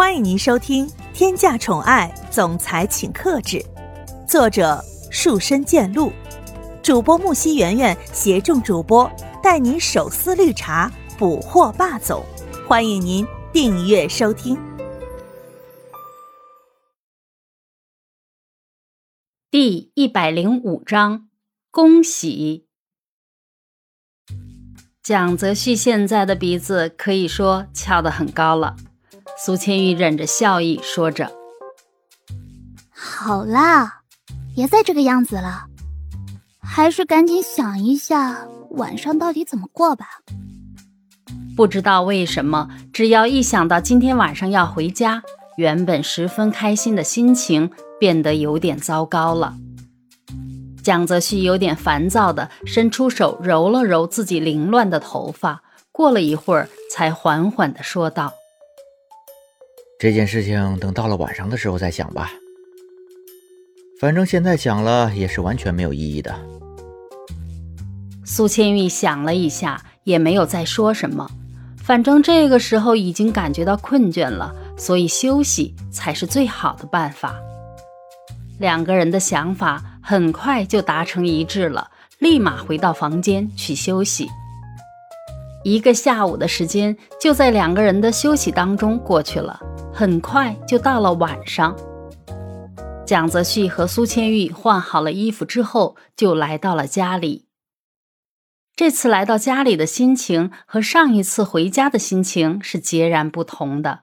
欢迎您收听《天价宠爱总裁请克制》，作者树深见鹿，主播木西圆圆携众主播带您手撕绿茶，捕获霸总。欢迎您订阅收听。第一百零五章，恭喜！蒋泽旭现在的鼻子可以说翘得很高了。苏千玉忍着笑意说着：“好啦，别再这个样子了，还是赶紧想一下晚上到底怎么过吧。”不知道为什么，只要一想到今天晚上要回家，原本十分开心的心情变得有点糟糕了。蒋泽旭有点烦躁的伸出手揉了揉自己凌乱的头发，过了一会儿，才缓缓的说道。这件事情等到了晚上的时候再想吧，反正现在想了也是完全没有意义的。苏千玉想了一下，也没有再说什么。反正这个时候已经感觉到困倦了，所以休息才是最好的办法。两个人的想法很快就达成一致了，立马回到房间去休息。一个下午的时间就在两个人的休息当中过去了。很快就到了晚上，蒋泽旭和苏千玉换好了衣服之后，就来到了家里。这次来到家里的心情和上一次回家的心情是截然不同的。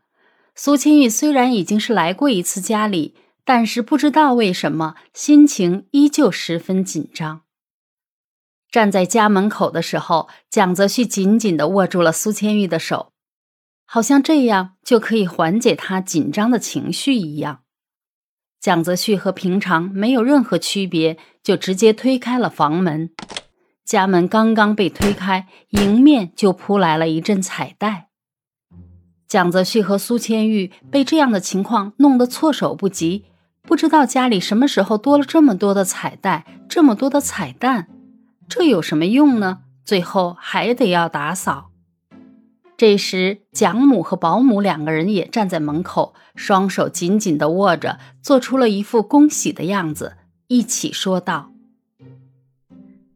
苏千玉虽然已经是来过一次家里，但是不知道为什么心情依旧十分紧张。站在家门口的时候，蒋泽旭紧紧地握住了苏千玉的手。好像这样就可以缓解他紧张的情绪一样。蒋泽旭和平常没有任何区别，就直接推开了房门。家门刚刚被推开，迎面就扑来了一阵彩带。蒋泽旭和苏千玉被这样的情况弄得措手不及，不知道家里什么时候多了这么多的彩带，这么多的彩蛋，这有什么用呢？最后还得要打扫。这时，蒋母和保姆两个人也站在门口，双手紧紧地握着，做出了一副恭喜的样子，一起说道：“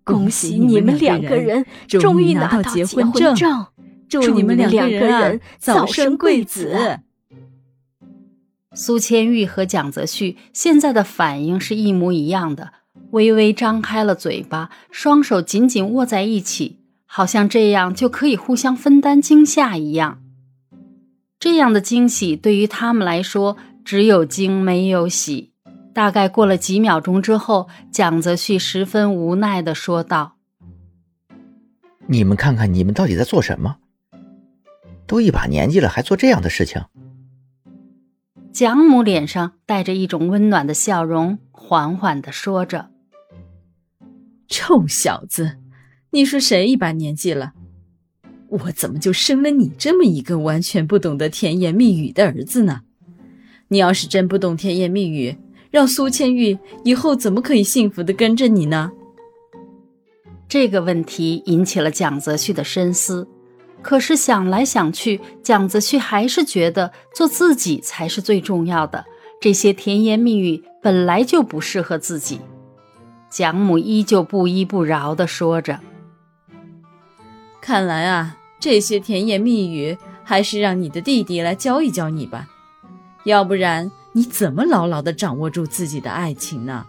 恭喜你们两个人终于拿到结婚证，祝你们两个人早生贵子。”苏千玉和蒋泽旭现在的反应是一模一样的，微微张开了嘴巴，双手紧紧握在一起。好像这样就可以互相分担惊吓一样。这样的惊喜对于他们来说只有惊没有喜。大概过了几秒钟之后，蒋泽旭十分无奈的说道：“你们看看，你们到底在做什么？都一把年纪了，还做这样的事情。”蒋母脸上带着一种温暖的笑容，缓缓的说着：“臭小子。”你说谁一把年纪了？我怎么就生了你这么一个完全不懂得甜言蜜语的儿子呢？你要是真不懂甜言蜜语，让苏千玉以后怎么可以幸福的跟着你呢？这个问题引起了蒋泽旭的深思。可是想来想去，蒋泽旭还是觉得做自己才是最重要的。这些甜言蜜语本来就不适合自己。蒋母依旧不依不饶的说着。看来啊，这些甜言蜜语还是让你的弟弟来教一教你吧，要不然你怎么牢牢的掌握住自己的爱情呢？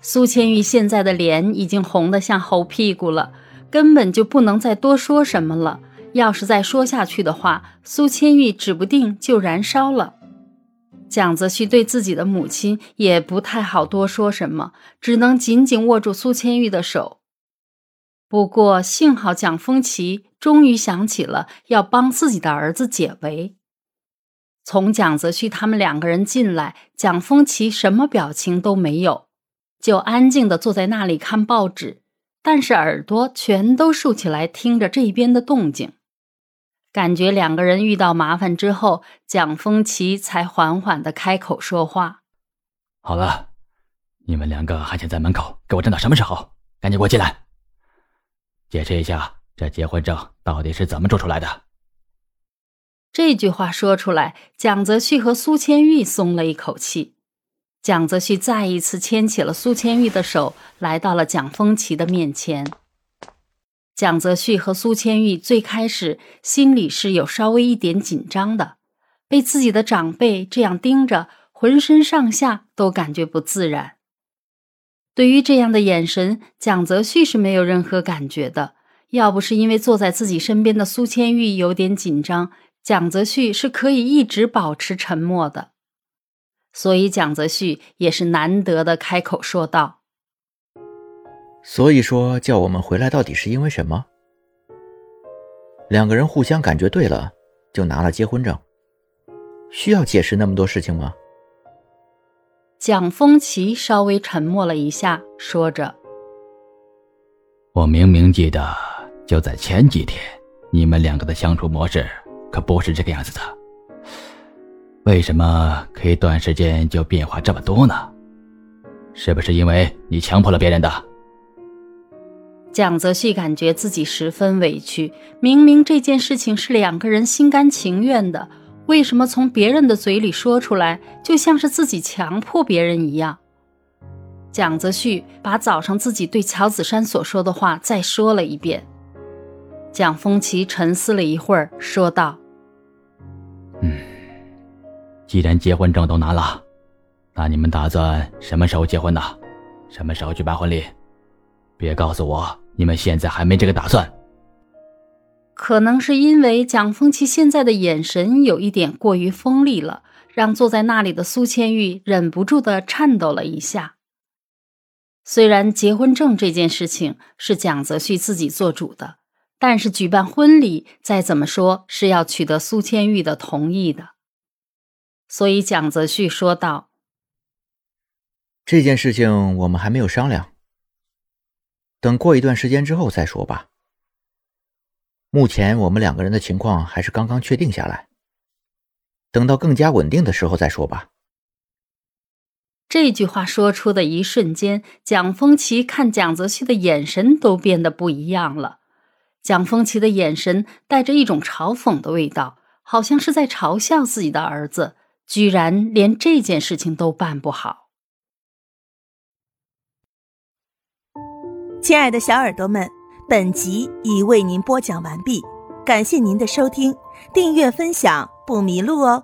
苏千玉现在的脸已经红得像猴屁股了，根本就不能再多说什么了。要是再说下去的话，苏千玉指不定就燃烧了。蒋泽旭对自己的母亲也不太好多说什么，只能紧紧握住苏千玉的手。不过幸好蒋风奇终于想起了要帮自己的儿子解围。从蒋泽旭他们两个人进来，蒋风奇什么表情都没有，就安静的坐在那里看报纸，但是耳朵全都竖起来听着这边的动静。感觉两个人遇到麻烦之后，蒋风奇才缓缓的开口说话：“好了，你们两个还想在门口给我站到什么时候？赶紧给我进来！”解释一下，这结婚证到底是怎么做出来的？这句话说出来，蒋泽旭和苏千玉松了一口气。蒋泽旭再一次牵起了苏千玉的手，来到了蒋风奇的面前。蒋泽旭和苏千玉最开始心里是有稍微一点紧张的，被自己的长辈这样盯着，浑身上下都感觉不自然。对于这样的眼神，蒋泽旭是没有任何感觉的。要不是因为坐在自己身边的苏千玉有点紧张，蒋泽旭是可以一直保持沉默的。所以蒋泽旭也是难得的开口说道：“所以说叫我们回来到底是因为什么？两个人互相感觉对了，就拿了结婚证，需要解释那么多事情吗？”蒋风奇稍微沉默了一下，说着：“我明明记得，就在前几天，你们两个的相处模式可不是这个样子的。为什么可以短时间就变化这么多呢？是不是因为你强迫了别人的？”蒋泽旭感觉自己十分委屈，明明这件事情是两个人心甘情愿的。为什么从别人的嘴里说出来，就像是自己强迫别人一样？蒋泽旭把早上自己对乔子山所说的话再说了一遍。蒋风奇沉思了一会儿，说道：“嗯，既然结婚证都拿了，那你们打算什么时候结婚呢？什么时候举办婚礼？别告诉我你们现在还没这个打算。”可能是因为蒋风奇现在的眼神有一点过于锋利了，让坐在那里的苏千玉忍不住的颤抖了一下。虽然结婚证这件事情是蒋泽旭自己做主的，但是举办婚礼再怎么说是要取得苏千玉的同意的。所以蒋泽旭说道：“这件事情我们还没有商量，等过一段时间之后再说吧。”目前我们两个人的情况还是刚刚确定下来，等到更加稳定的时候再说吧。这句话说出的一瞬间，蒋风奇看蒋泽旭的眼神都变得不一样了。蒋风奇的眼神带着一种嘲讽的味道，好像是在嘲笑自己的儿子，居然连这件事情都办不好。亲爱的小耳朵们。本集已为您播讲完毕，感谢您的收听，订阅分享不迷路哦。